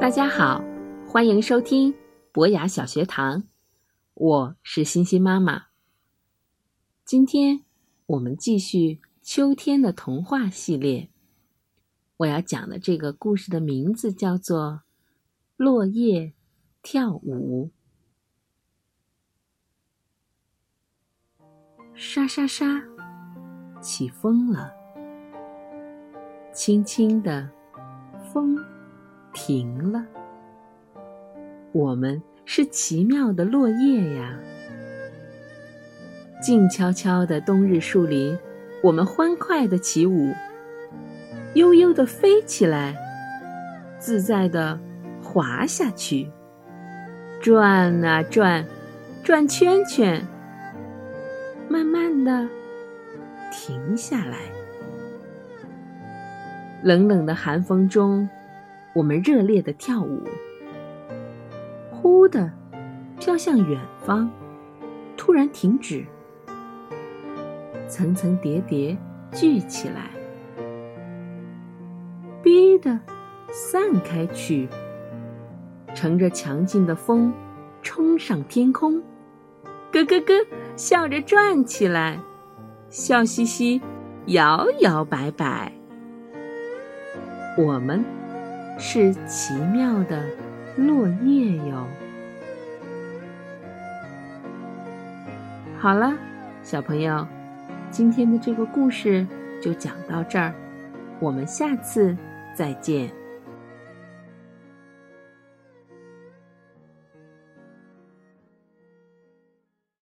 大家好，欢迎收听博雅小学堂，我是欣欣妈妈。今天我们继续秋天的童话系列，我要讲的这个故事的名字叫做《落叶跳舞》。沙沙沙，起风了，轻轻的风。停了，我们是奇妙的落叶呀。静悄悄的冬日树林，我们欢快的起舞，悠悠的飞起来，自在的滑下去，转啊转，转圈圈，慢慢的停下来。冷冷的寒风中。我们热烈的跳舞，忽的飘向远方，突然停止，层层叠叠聚起来，逼的散开去，乘着强劲的风冲上天空，咯咯咯笑着转起来，笑嘻嘻摇摇摆摆，我们。是奇妙的落叶哟。好了，小朋友，今天的这个故事就讲到这儿，我们下次再见。